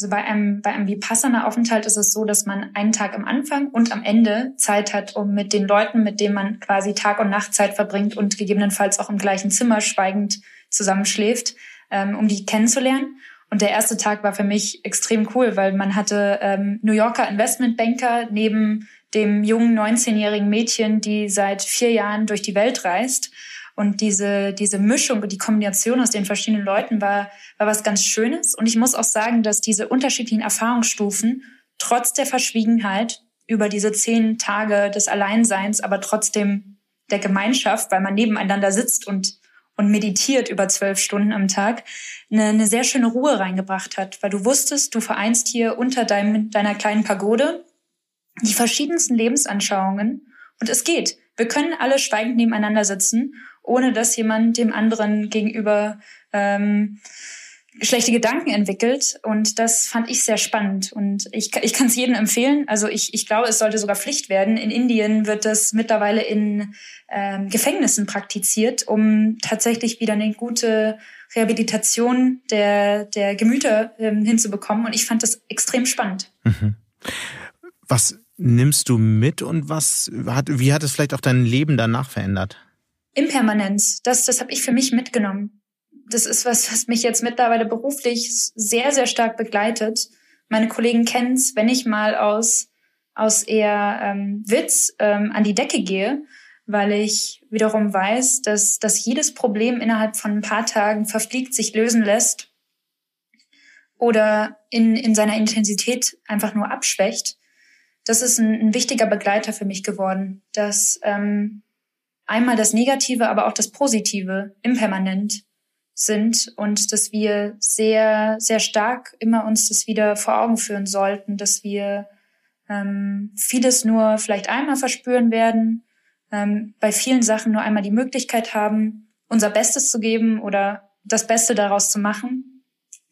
B: Also bei einem, bei einem Vipassana-Aufenthalt ist es so, dass man einen Tag am Anfang und am Ende Zeit hat, um mit den Leuten, mit denen man quasi Tag und Nacht Zeit verbringt und gegebenenfalls auch im gleichen Zimmer schweigend zusammenschläft, ähm, um die kennenzulernen. Und der erste Tag war für mich extrem cool, weil man hatte ähm, New Yorker Investmentbanker neben dem jungen 19-jährigen Mädchen, die seit vier Jahren durch die Welt reist und diese, diese Mischung und die Kombination aus den verschiedenen Leuten war, war was ganz Schönes. Und ich muss auch sagen, dass diese unterschiedlichen Erfahrungsstufen trotz der Verschwiegenheit über diese zehn Tage des Alleinseins, aber trotzdem der Gemeinschaft, weil man nebeneinander sitzt und, und meditiert über zwölf Stunden am Tag, eine, eine sehr schöne Ruhe reingebracht hat, weil du wusstest, du vereinst hier unter deinem, deiner kleinen Pagode die verschiedensten Lebensanschauungen und es geht. Wir können alle schweigend nebeneinander sitzen ohne dass jemand dem anderen gegenüber ähm, schlechte Gedanken entwickelt. Und das fand ich sehr spannend. Und ich, ich kann es jedem empfehlen. Also ich, ich glaube, es sollte sogar Pflicht werden. In Indien wird das mittlerweile in ähm, Gefängnissen praktiziert, um tatsächlich wieder eine gute Rehabilitation der, der Gemüter ähm, hinzubekommen. Und ich fand das extrem spannend. Mhm.
A: Was nimmst du mit und was hat, wie hat es vielleicht auch dein Leben danach verändert?
B: Impermanenz, das, das habe ich für mich mitgenommen. Das ist was, was mich jetzt mittlerweile beruflich sehr, sehr stark begleitet. Meine Kollegen kennen's, wenn ich mal aus, aus eher ähm, Witz ähm, an die Decke gehe, weil ich wiederum weiß, dass, dass jedes Problem innerhalb von ein paar Tagen verfliegt sich lösen lässt oder in, in seiner Intensität einfach nur abschwächt. Das ist ein, ein wichtiger Begleiter für mich geworden, dass ähm, einmal das Negative, aber auch das Positive impermanent sind und dass wir sehr, sehr stark immer uns das wieder vor Augen führen sollten, dass wir ähm, vieles nur vielleicht einmal verspüren werden, ähm, bei vielen Sachen nur einmal die Möglichkeit haben, unser Bestes zu geben oder das Beste daraus zu machen.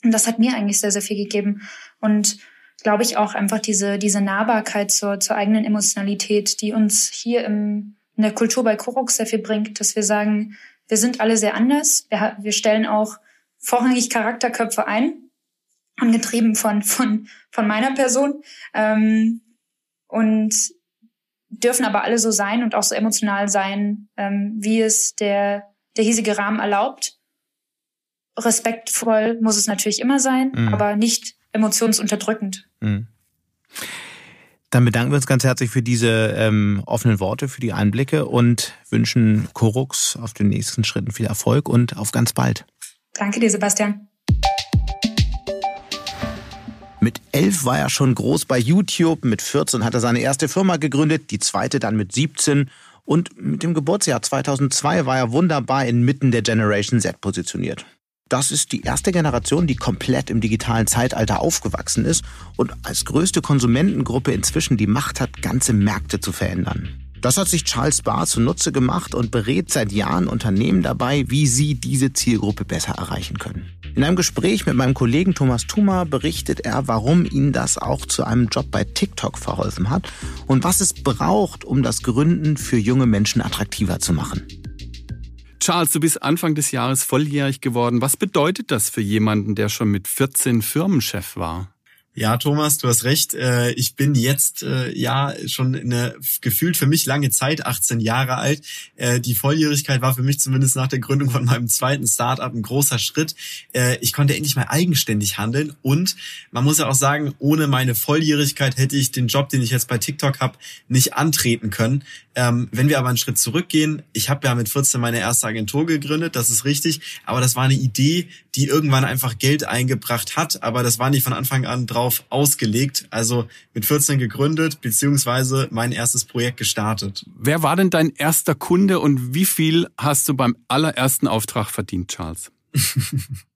B: Und das hat mir eigentlich sehr, sehr viel gegeben. Und glaube ich auch einfach diese, diese Nahbarkeit zur, zur eigenen Emotionalität, die uns hier im, in der Kultur bei Korok sehr viel bringt, dass wir sagen, wir sind alle sehr anders. Wir, wir stellen auch vorrangig Charakterköpfe ein, angetrieben von, von, von meiner Person. Ähm, und dürfen aber alle so sein und auch so emotional sein, ähm, wie es der, der hiesige Rahmen erlaubt. Respektvoll muss es natürlich immer sein, mhm. aber nicht emotionsunterdrückend. Mhm.
A: Dann bedanken wir uns ganz herzlich für diese ähm, offenen Worte, für die Einblicke und wünschen Korux auf den nächsten Schritten viel Erfolg und auf ganz bald.
B: Danke dir, Sebastian.
A: Mit elf war er schon groß bei YouTube, mit 14 hat er seine erste Firma gegründet, die zweite dann mit 17 und mit dem Geburtsjahr 2002 war er wunderbar inmitten der Generation Z positioniert. Das ist die erste Generation, die komplett im digitalen Zeitalter aufgewachsen ist und als größte Konsumentengruppe inzwischen die Macht hat, ganze Märkte zu verändern. Das hat sich Charles Barr zunutze gemacht und berät seit Jahren Unternehmen dabei, wie sie diese Zielgruppe besser erreichen können. In einem Gespräch mit meinem Kollegen Thomas Thuma berichtet er, warum ihn das auch zu einem Job bei TikTok verholfen hat und was es braucht, um das Gründen für junge Menschen attraktiver zu machen.
D: Charles, du bist Anfang des Jahres volljährig geworden. Was bedeutet das für jemanden, der schon mit 14 Firmenchef war?
C: Ja, Thomas, du hast recht. Äh, ich bin jetzt äh, ja schon eine gefühlt für mich lange Zeit, 18 Jahre alt. Äh, die Volljährigkeit war für mich zumindest nach der Gründung von meinem zweiten Startup ein großer Schritt. Ich konnte endlich mal eigenständig handeln und man muss ja auch sagen, ohne meine Volljährigkeit hätte ich den Job, den ich jetzt bei TikTok habe, nicht antreten können. Ähm, wenn wir aber einen Schritt zurückgehen, ich habe ja mit 14 meine erste Agentur gegründet, das ist richtig, aber das war eine Idee, die irgendwann einfach Geld eingebracht hat, aber das war nicht von Anfang an drauf ausgelegt. Also mit 14 gegründet, beziehungsweise mein erstes Projekt gestartet.
D: Wer war denn dein erster Kunde und wie viel hast du beim allerersten Auftrag verdient, Charles?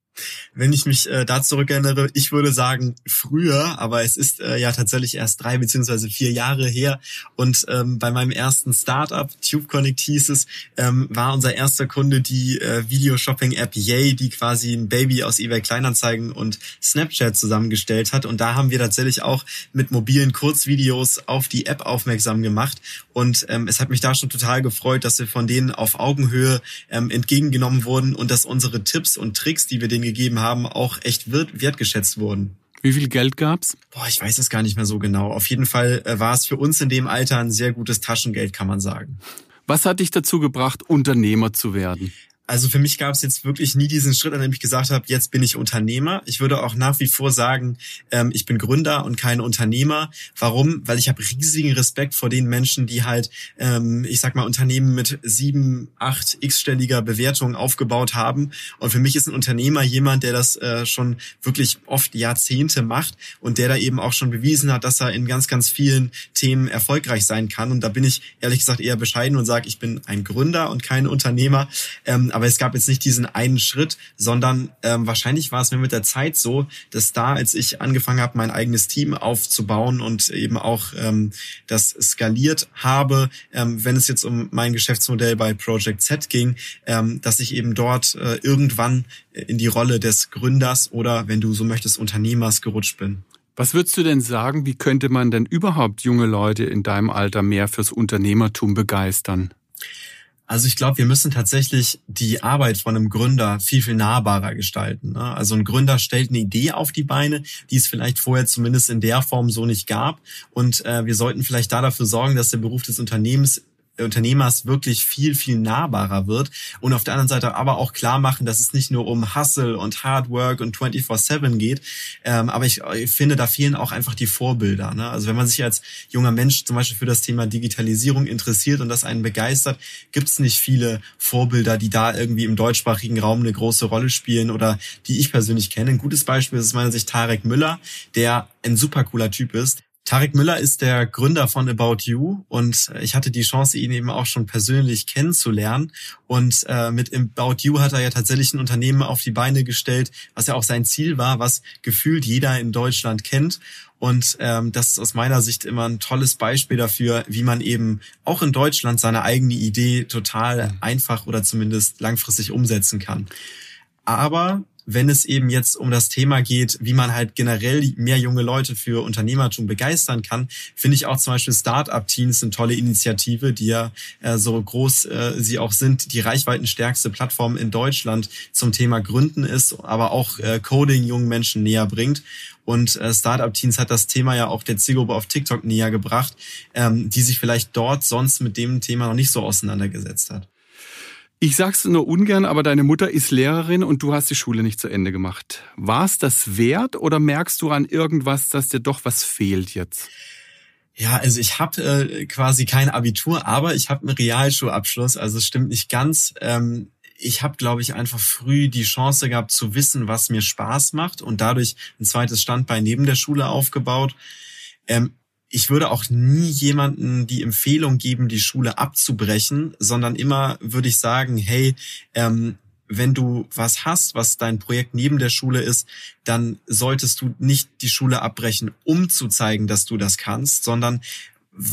C: Wenn ich mich äh, da zurückerinnere, ich würde sagen früher, aber es ist äh, ja tatsächlich erst drei beziehungsweise vier Jahre her. Und ähm, bei meinem ersten Startup, TubeConnect hieß es, ähm, war unser erster Kunde die äh, Video-Shopping-App Yay, die quasi ein Baby aus eBay Kleinanzeigen und Snapchat zusammengestellt hat. Und da haben wir tatsächlich auch mit mobilen Kurzvideos auf die App aufmerksam gemacht. Und ähm, es hat mich da schon total gefreut, dass wir von denen auf Augenhöhe ähm, entgegengenommen wurden und dass unsere Tipps und Tricks, die wir denen gegeben haben, auch echt wertgeschätzt wurden.
D: Wie viel Geld gab's?
C: Boah, ich weiß es gar nicht mehr so genau. Auf jeden Fall äh, war es für uns in dem Alter ein sehr gutes Taschengeld, kann man sagen.
D: Was hat dich dazu gebracht, Unternehmer zu werden?
C: Also für mich gab es jetzt wirklich nie diesen Schritt, an dem ich gesagt habe, jetzt bin ich Unternehmer. Ich würde auch nach wie vor sagen, ähm, ich bin Gründer und kein Unternehmer. Warum? Weil ich habe riesigen Respekt vor den Menschen, die halt, ähm, ich sag mal, Unternehmen mit sieben, acht x-stelliger Bewertung aufgebaut haben. Und für mich ist ein Unternehmer jemand, der das äh, schon wirklich oft Jahrzehnte macht und der da eben auch schon bewiesen hat, dass er in ganz, ganz vielen Themen erfolgreich sein kann. Und da bin ich ehrlich gesagt eher bescheiden und sage, ich bin ein Gründer und kein Unternehmer. Ähm, aber es gab jetzt nicht diesen einen Schritt, sondern ähm, wahrscheinlich war es mir mit der Zeit so, dass da, als ich angefangen habe, mein eigenes Team aufzubauen und eben auch ähm, das skaliert habe, ähm, wenn es jetzt um mein Geschäftsmodell bei Project Z ging, ähm, dass ich eben dort äh, irgendwann in die Rolle des Gründers oder, wenn du so möchtest, Unternehmers gerutscht bin.
D: Was würdest du denn sagen, wie könnte man denn überhaupt junge Leute in deinem Alter mehr fürs Unternehmertum begeistern?
C: Also ich glaube, wir müssen tatsächlich die Arbeit von einem Gründer viel, viel nahbarer gestalten. Ne? Also ein Gründer stellt eine Idee auf die Beine, die es vielleicht vorher zumindest in der Form so nicht gab. Und äh, wir sollten vielleicht da dafür sorgen, dass der Beruf des Unternehmens Unternehmers wirklich viel, viel nahbarer wird und auf der anderen Seite aber auch klar machen, dass es nicht nur um Hustle und Hard Work und 24-7 geht, ähm, aber ich, ich, finde, da fehlen auch einfach die Vorbilder. Ne? Also wenn man sich als junger Mensch zum Beispiel für das Thema Digitalisierung interessiert und das einen begeistert, gibt es nicht viele Vorbilder, die da irgendwie im deutschsprachigen Raum eine große Rolle spielen oder die ich persönlich kenne. Ein gutes Beispiel ist aus meiner Sicht Tarek Müller, der ein super cooler Typ ist, Tarek Müller ist der Gründer von About You und ich hatte die Chance, ihn eben auch schon persönlich kennenzulernen. Und äh, mit About You hat er ja tatsächlich ein Unternehmen auf die Beine gestellt, was ja auch sein Ziel war, was gefühlt jeder in Deutschland kennt. Und ähm, das ist aus meiner Sicht immer ein tolles Beispiel dafür, wie man eben auch in Deutschland seine eigene Idee total einfach oder zumindest langfristig umsetzen kann. Aber wenn es eben jetzt um das Thema geht, wie man halt generell mehr junge Leute für Unternehmertum begeistern kann, finde ich auch zum Beispiel Startup-Teams eine tolle Initiative, die ja äh, so groß äh, sie auch sind, die reichweitenstärkste Plattform in Deutschland zum Thema Gründen ist, aber auch äh, Coding jungen Menschen näher bringt. Und äh, Startup-Teams hat das Thema ja auch der Zielgruppe auf TikTok näher gebracht, ähm, die sich vielleicht dort sonst mit dem Thema noch nicht so auseinandergesetzt hat.
D: Ich sag's nur ungern, aber deine Mutter ist Lehrerin und du hast die Schule nicht zu Ende gemacht. War es das wert oder merkst du an irgendwas, dass dir doch was fehlt jetzt?
C: Ja, also ich habe äh, quasi kein Abitur, aber ich habe einen Realschulabschluss. Also es stimmt nicht ganz. Ähm, ich habe, glaube ich, einfach früh die Chance gehabt zu wissen, was mir Spaß macht und dadurch ein zweites Standbein neben der Schule aufgebaut. Ähm, ich würde auch nie jemanden die Empfehlung geben, die Schule abzubrechen, sondern immer würde ich sagen, hey, ähm, wenn du was hast, was dein Projekt neben der Schule ist, dann solltest du nicht die Schule abbrechen, um zu zeigen, dass du das kannst, sondern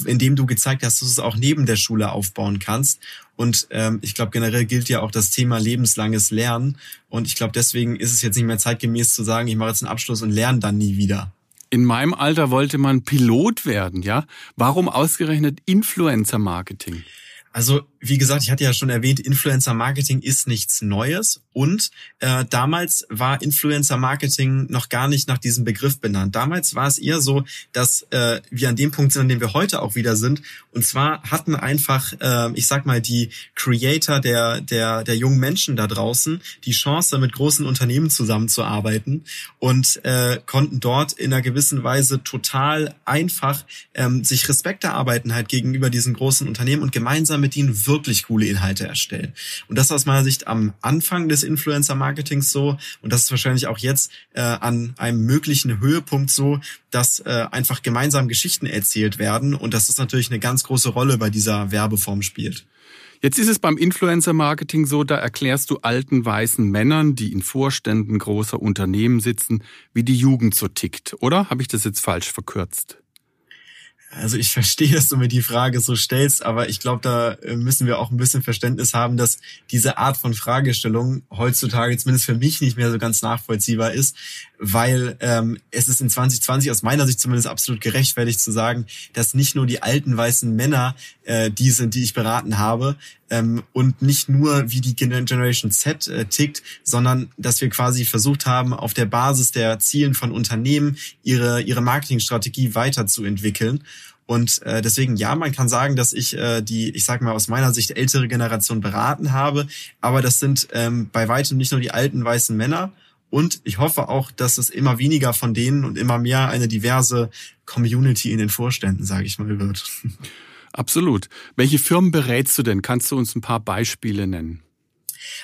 C: indem du gezeigt hast, dass du es auch neben der Schule aufbauen kannst. Und ähm, ich glaube, generell gilt ja auch das Thema lebenslanges Lernen. Und ich glaube, deswegen ist es jetzt nicht mehr zeitgemäß zu sagen, ich mache jetzt einen Abschluss und lerne dann nie wieder.
D: In meinem Alter wollte man Pilot werden, ja? Warum ausgerechnet Influencer Marketing?
C: Also wie gesagt, ich hatte ja schon erwähnt, Influencer Marketing ist nichts Neues und äh, damals war Influencer Marketing noch gar nicht nach diesem Begriff benannt. Damals war es eher so, dass äh, wir an dem Punkt sind, an dem wir heute auch wieder sind. Und zwar hatten einfach, äh, ich sag mal, die Creator der der der jungen Menschen da draußen die Chance, mit großen Unternehmen zusammenzuarbeiten und äh, konnten dort in einer gewissen Weise total einfach ähm, sich Respekt erarbeiten halt gegenüber diesen großen Unternehmen und gemeinsam mit ihnen wirklich coole Inhalte erstellen. Und das ist aus meiner Sicht am Anfang des Influencer-Marketings so und das ist wahrscheinlich auch jetzt äh, an einem möglichen Höhepunkt so, dass äh, einfach gemeinsam Geschichten erzählt werden und dass das natürlich eine ganz große Rolle bei dieser Werbeform spielt.
D: Jetzt ist es beim Influencer-Marketing so, da erklärst du alten weißen Männern, die in Vorständen großer Unternehmen sitzen, wie die Jugend so tickt, oder? Habe ich das jetzt falsch verkürzt?
C: Also ich verstehe, dass du mir die Frage so stellst, aber ich glaube, da äh, müssen wir auch ein bisschen Verständnis haben, dass diese Art von Fragestellung heutzutage zumindest für mich nicht mehr so ganz nachvollziehbar ist, weil ähm, es ist in 2020 aus meiner Sicht zumindest absolut gerechtfertigt zu sagen, dass nicht nur die alten weißen Männer äh, die sind, die ich beraten habe, ähm, und nicht nur wie die Generation Z äh, tickt, sondern dass wir quasi versucht haben, auf der Basis der Zielen von Unternehmen ihre ihre Marketingstrategie weiterzuentwickeln. Und äh, deswegen, ja, man kann sagen, dass ich äh, die, ich sag mal aus meiner Sicht ältere Generation beraten habe, aber das sind ähm, bei weitem nicht nur die alten weißen Männer, und ich hoffe auch, dass es immer weniger von denen und immer mehr eine diverse Community in den Vorständen, sage ich mal, wird.
D: Absolut. Welche Firmen berätst du denn? Kannst du uns ein paar Beispiele nennen?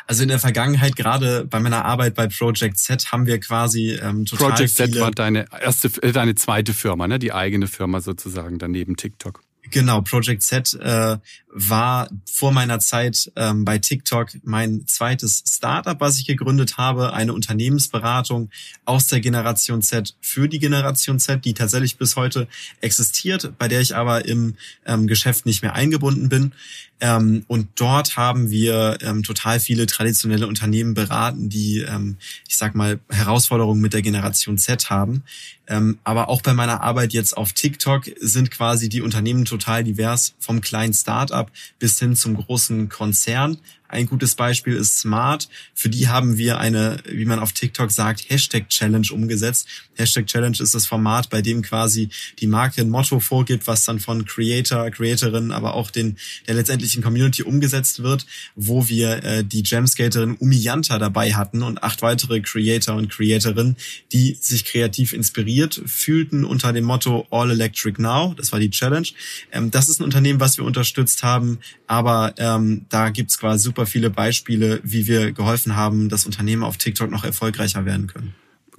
C: Also in der Vergangenheit, gerade bei meiner Arbeit bei Project Z, haben wir quasi ähm, total
D: Project Z war deine erste, äh, deine zweite Firma, ne? Die eigene Firma sozusagen daneben TikTok.
C: Genau, Project Z äh, war vor meiner Zeit ähm, bei TikTok mein zweites Startup, was ich gegründet habe, eine Unternehmensberatung aus der Generation Z für die Generation Z, die tatsächlich bis heute existiert, bei der ich aber im ähm, Geschäft nicht mehr eingebunden bin. Ähm, und dort haben wir ähm, total viele traditionelle Unternehmen beraten, die, ähm, ich sag mal, Herausforderungen mit der Generation Z haben. Ähm, aber auch bei meiner Arbeit jetzt auf TikTok sind quasi die Unternehmen total divers, vom kleinen Startup bis hin zum großen Konzern. Ein gutes Beispiel ist Smart. Für die haben wir eine, wie man auf TikTok sagt, Hashtag Challenge umgesetzt. Hashtag Challenge ist das Format, bei dem quasi die Marke ein Motto vorgibt, was dann von Creator, Creatorinnen, aber auch den, der letztendlichen Community umgesetzt wird, wo wir äh, die Gemskaterin Umiyanta dabei hatten und acht weitere Creator und Creatorinnen, die sich kreativ inspiriert fühlten unter dem Motto All Electric Now. Das war die Challenge. Ähm, das ist ein Unternehmen, was wir unterstützt haben, aber ähm, da gibt's quasi super super viele Beispiele, wie wir geholfen haben, dass Unternehmen auf TikTok noch erfolgreicher werden können.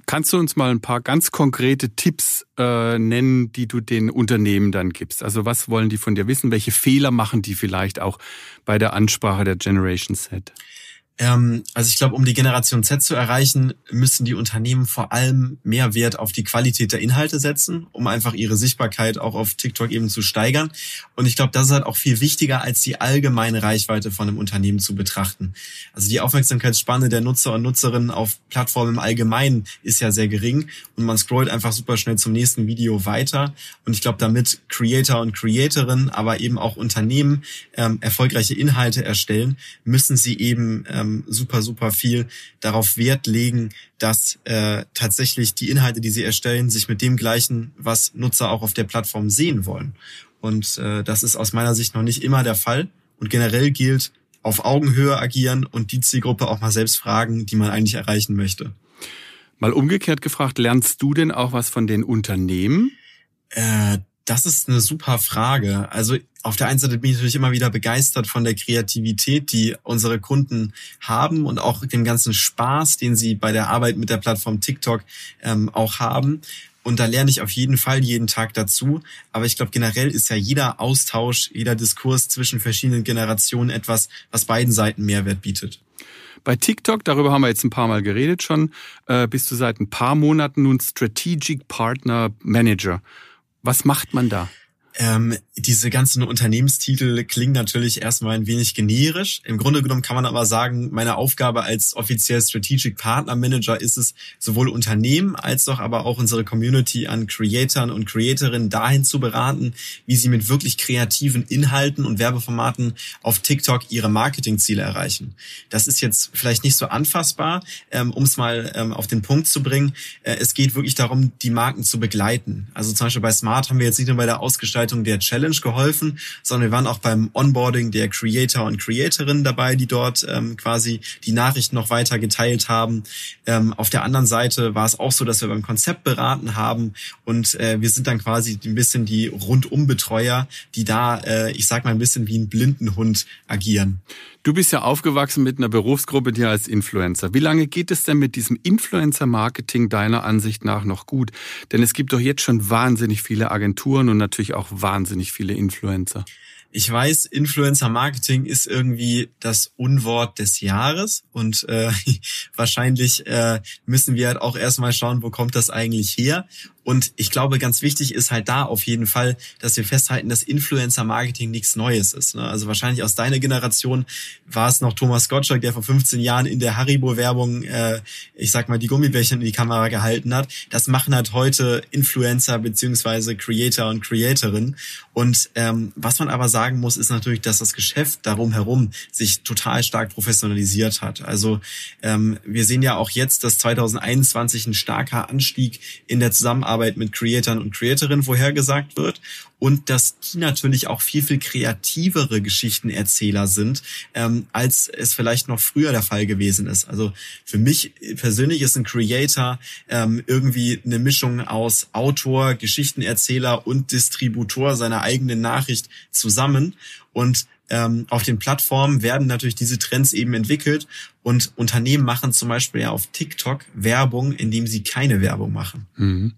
D: Kannst du uns mal ein paar ganz konkrete Tipps äh, nennen, die du den Unternehmen dann gibst? Also was wollen die von dir wissen? Welche Fehler machen die vielleicht auch bei der Ansprache der Generation Set?
C: Ähm, also ich glaube, um die Generation Z zu erreichen, müssen die Unternehmen vor allem mehr Wert auf die Qualität der Inhalte setzen, um einfach ihre Sichtbarkeit auch auf TikTok eben zu steigern. Und ich glaube, das ist halt auch viel wichtiger, als die allgemeine Reichweite von einem Unternehmen zu betrachten. Also die Aufmerksamkeitsspanne der Nutzer und Nutzerinnen auf Plattformen im Allgemeinen ist ja sehr gering und man scrollt einfach super schnell zum nächsten Video weiter. Und ich glaube, damit Creator und Creatorinnen, aber eben auch Unternehmen ähm, erfolgreiche Inhalte erstellen, müssen sie eben ähm, ähm, super, super viel darauf Wert legen, dass äh, tatsächlich die Inhalte, die sie erstellen, sich mit dem gleichen, was Nutzer auch auf der Plattform sehen wollen. Und äh, das ist aus meiner Sicht noch nicht immer der Fall. Und generell gilt, auf Augenhöhe agieren und die Zielgruppe auch mal selbst fragen, die man eigentlich erreichen möchte.
D: Mal umgekehrt gefragt, lernst du denn auch was von den Unternehmen?
C: Äh, Das ist eine super Frage. Also auf der einen Seite bin ich natürlich immer wieder begeistert von der Kreativität, die unsere Kunden haben und auch dem ganzen Spaß, den sie bei der Arbeit mit der Plattform TikTok ähm, auch haben. Und da lerne ich auf jeden Fall jeden Tag dazu. Aber ich glaube, generell ist ja jeder Austausch, jeder Diskurs zwischen verschiedenen Generationen etwas, was beiden Seiten Mehrwert bietet.
D: Bei TikTok, darüber haben wir jetzt ein paar Mal geredet schon, äh, bist du seit ein paar Monaten nun Strategic Partner Manager. Was macht man da?
C: Ähm, diese ganzen Unternehmenstitel klingen natürlich erstmal ein wenig generisch. Im Grunde genommen kann man aber sagen, meine Aufgabe als offiziell Strategic Partner Manager ist es, sowohl Unternehmen als auch aber auch unsere Community an Creatoren und Creatorinnen dahin zu beraten, wie sie mit wirklich kreativen Inhalten und Werbeformaten auf TikTok ihre Marketingziele erreichen. Das ist jetzt vielleicht nicht so anfassbar, ähm, um es mal ähm, auf den Punkt zu bringen. Äh, es geht wirklich darum, die Marken zu begleiten. Also zum Beispiel bei Smart haben wir jetzt nicht nur bei der Ausgestaltung Vorbereitung der Challenge geholfen, sondern wir waren auch beim Onboarding der Creator und Creatorinnen dabei, die dort ähm, quasi die Nachrichten noch weiter geteilt haben. Ähm, auf der anderen Seite war es auch so, dass wir beim Konzept beraten haben und äh, wir sind dann quasi ein bisschen die Rundumbetreuer, die da, äh, ich sag mal, ein bisschen wie ein Blindenhund agieren.
D: Du bist ja aufgewachsen mit einer Berufsgruppe, die als Influencer. Wie lange geht es denn mit diesem Influencer-Marketing deiner Ansicht nach noch gut? Denn es gibt doch jetzt schon wahnsinnig viele Agenturen und natürlich auch wahnsinnig viele Influencer.
C: Ich weiß, Influencer Marketing ist irgendwie das Unwort des Jahres und äh, wahrscheinlich äh, müssen wir halt auch erstmal schauen, wo kommt das eigentlich her. Und ich glaube, ganz wichtig ist halt da auf jeden Fall, dass wir festhalten, dass Influencer-Marketing nichts Neues ist. Ne? Also wahrscheinlich aus deiner Generation war es noch Thomas Gottschalk, der vor 15 Jahren in der Haribo-Werbung, äh, ich sag mal, die Gummibärchen in die Kamera gehalten hat. Das machen halt heute Influencer beziehungsweise Creator und Creatorinnen. Und ähm, was man aber sagen muss, ist natürlich, dass das Geschäft darum herum sich total stark professionalisiert hat. Also ähm, wir sehen ja auch jetzt, dass 2021 ein starker Anstieg in der Zusammenarbeit Zusammenarbeit mit Creatoren und Creatorinnen vorhergesagt wird und dass die natürlich auch viel, viel kreativere Geschichtenerzähler sind, ähm, als es vielleicht noch früher der Fall gewesen ist. Also für mich persönlich ist ein Creator ähm, irgendwie eine Mischung aus Autor, Geschichtenerzähler und Distributor seiner eigenen Nachricht zusammen und ähm, auf den Plattformen werden natürlich diese Trends eben entwickelt und Unternehmen machen zum Beispiel ja auf TikTok Werbung, indem sie keine Werbung machen.
D: Mhm.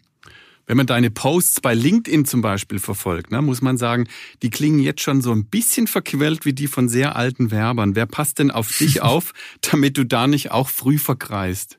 D: Wenn man deine Posts bei LinkedIn zum Beispiel verfolgt, ne, muss man sagen, die klingen jetzt schon so ein bisschen verquält wie die von sehr alten Werbern. Wer passt denn auf dich auf, damit du da nicht auch früh verkreist?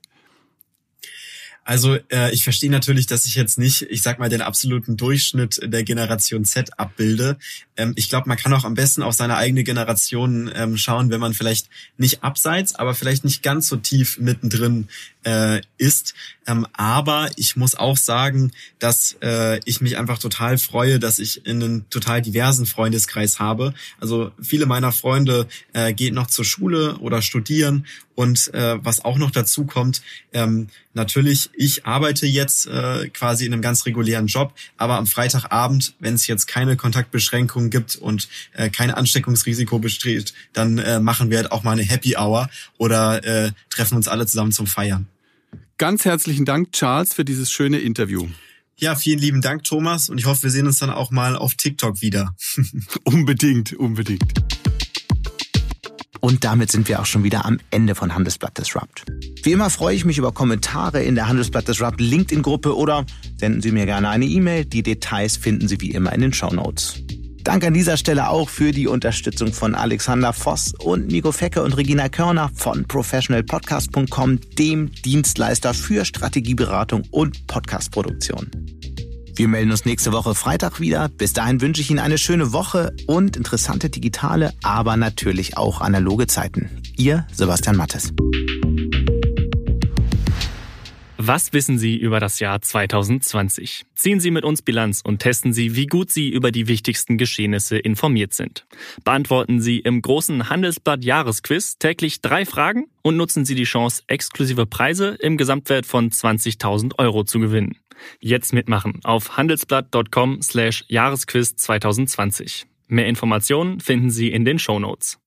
C: Also äh, ich verstehe natürlich, dass ich jetzt nicht, ich sag mal, den absoluten Durchschnitt der Generation Z abbilde. Ähm, ich glaube, man kann auch am besten auf seine eigene Generation ähm, schauen, wenn man vielleicht nicht abseits, aber vielleicht nicht ganz so tief mittendrin äh, ist. Ähm, aber ich muss auch sagen, dass äh, ich mich einfach total freue, dass ich einen total diversen Freundeskreis habe. Also viele meiner Freunde äh, gehen noch zur Schule oder studieren und äh, was auch noch dazu kommt, ähm, natürlich, ich arbeite jetzt äh, quasi in einem ganz regulären Job, aber am Freitagabend, wenn es jetzt keine Kontaktbeschränkungen gibt und äh, kein Ansteckungsrisiko besteht, dann äh, machen wir halt auch mal eine Happy Hour oder äh, treffen uns alle zusammen zum Feiern.
D: Ganz herzlichen Dank, Charles, für dieses schöne Interview.
C: Ja, vielen lieben Dank, Thomas. Und ich hoffe, wir sehen uns dann auch mal auf TikTok wieder.
D: unbedingt, unbedingt.
A: Und damit sind wir auch schon wieder am Ende von Handelsblatt Disrupt. Wie immer freue ich mich über Kommentare in der Handelsblatt Disrupt LinkedIn-Gruppe oder senden Sie mir gerne eine E-Mail. Die Details finden Sie wie immer in den Show Notes. Dank an dieser Stelle auch für die Unterstützung von Alexander Voss und Nico Fecke und Regina Körner von professionalpodcast.com, dem Dienstleister für Strategieberatung und Podcastproduktion. Wir melden uns nächste Woche Freitag wieder. Bis dahin wünsche ich Ihnen eine schöne Woche und interessante digitale, aber natürlich auch analoge Zeiten. Ihr Sebastian Mattes.
E: Was wissen Sie über das Jahr 2020? Ziehen Sie mit uns Bilanz und testen Sie, wie gut Sie über die wichtigsten Geschehnisse informiert sind. Beantworten Sie im großen Handelsblatt Jahresquiz täglich drei Fragen und nutzen Sie die Chance, exklusive Preise im Gesamtwert von 20.000 Euro zu gewinnen. Jetzt mitmachen auf handelsblatt.com slash Jahresquiz 2020. Mehr Informationen finden Sie in den Show Notes.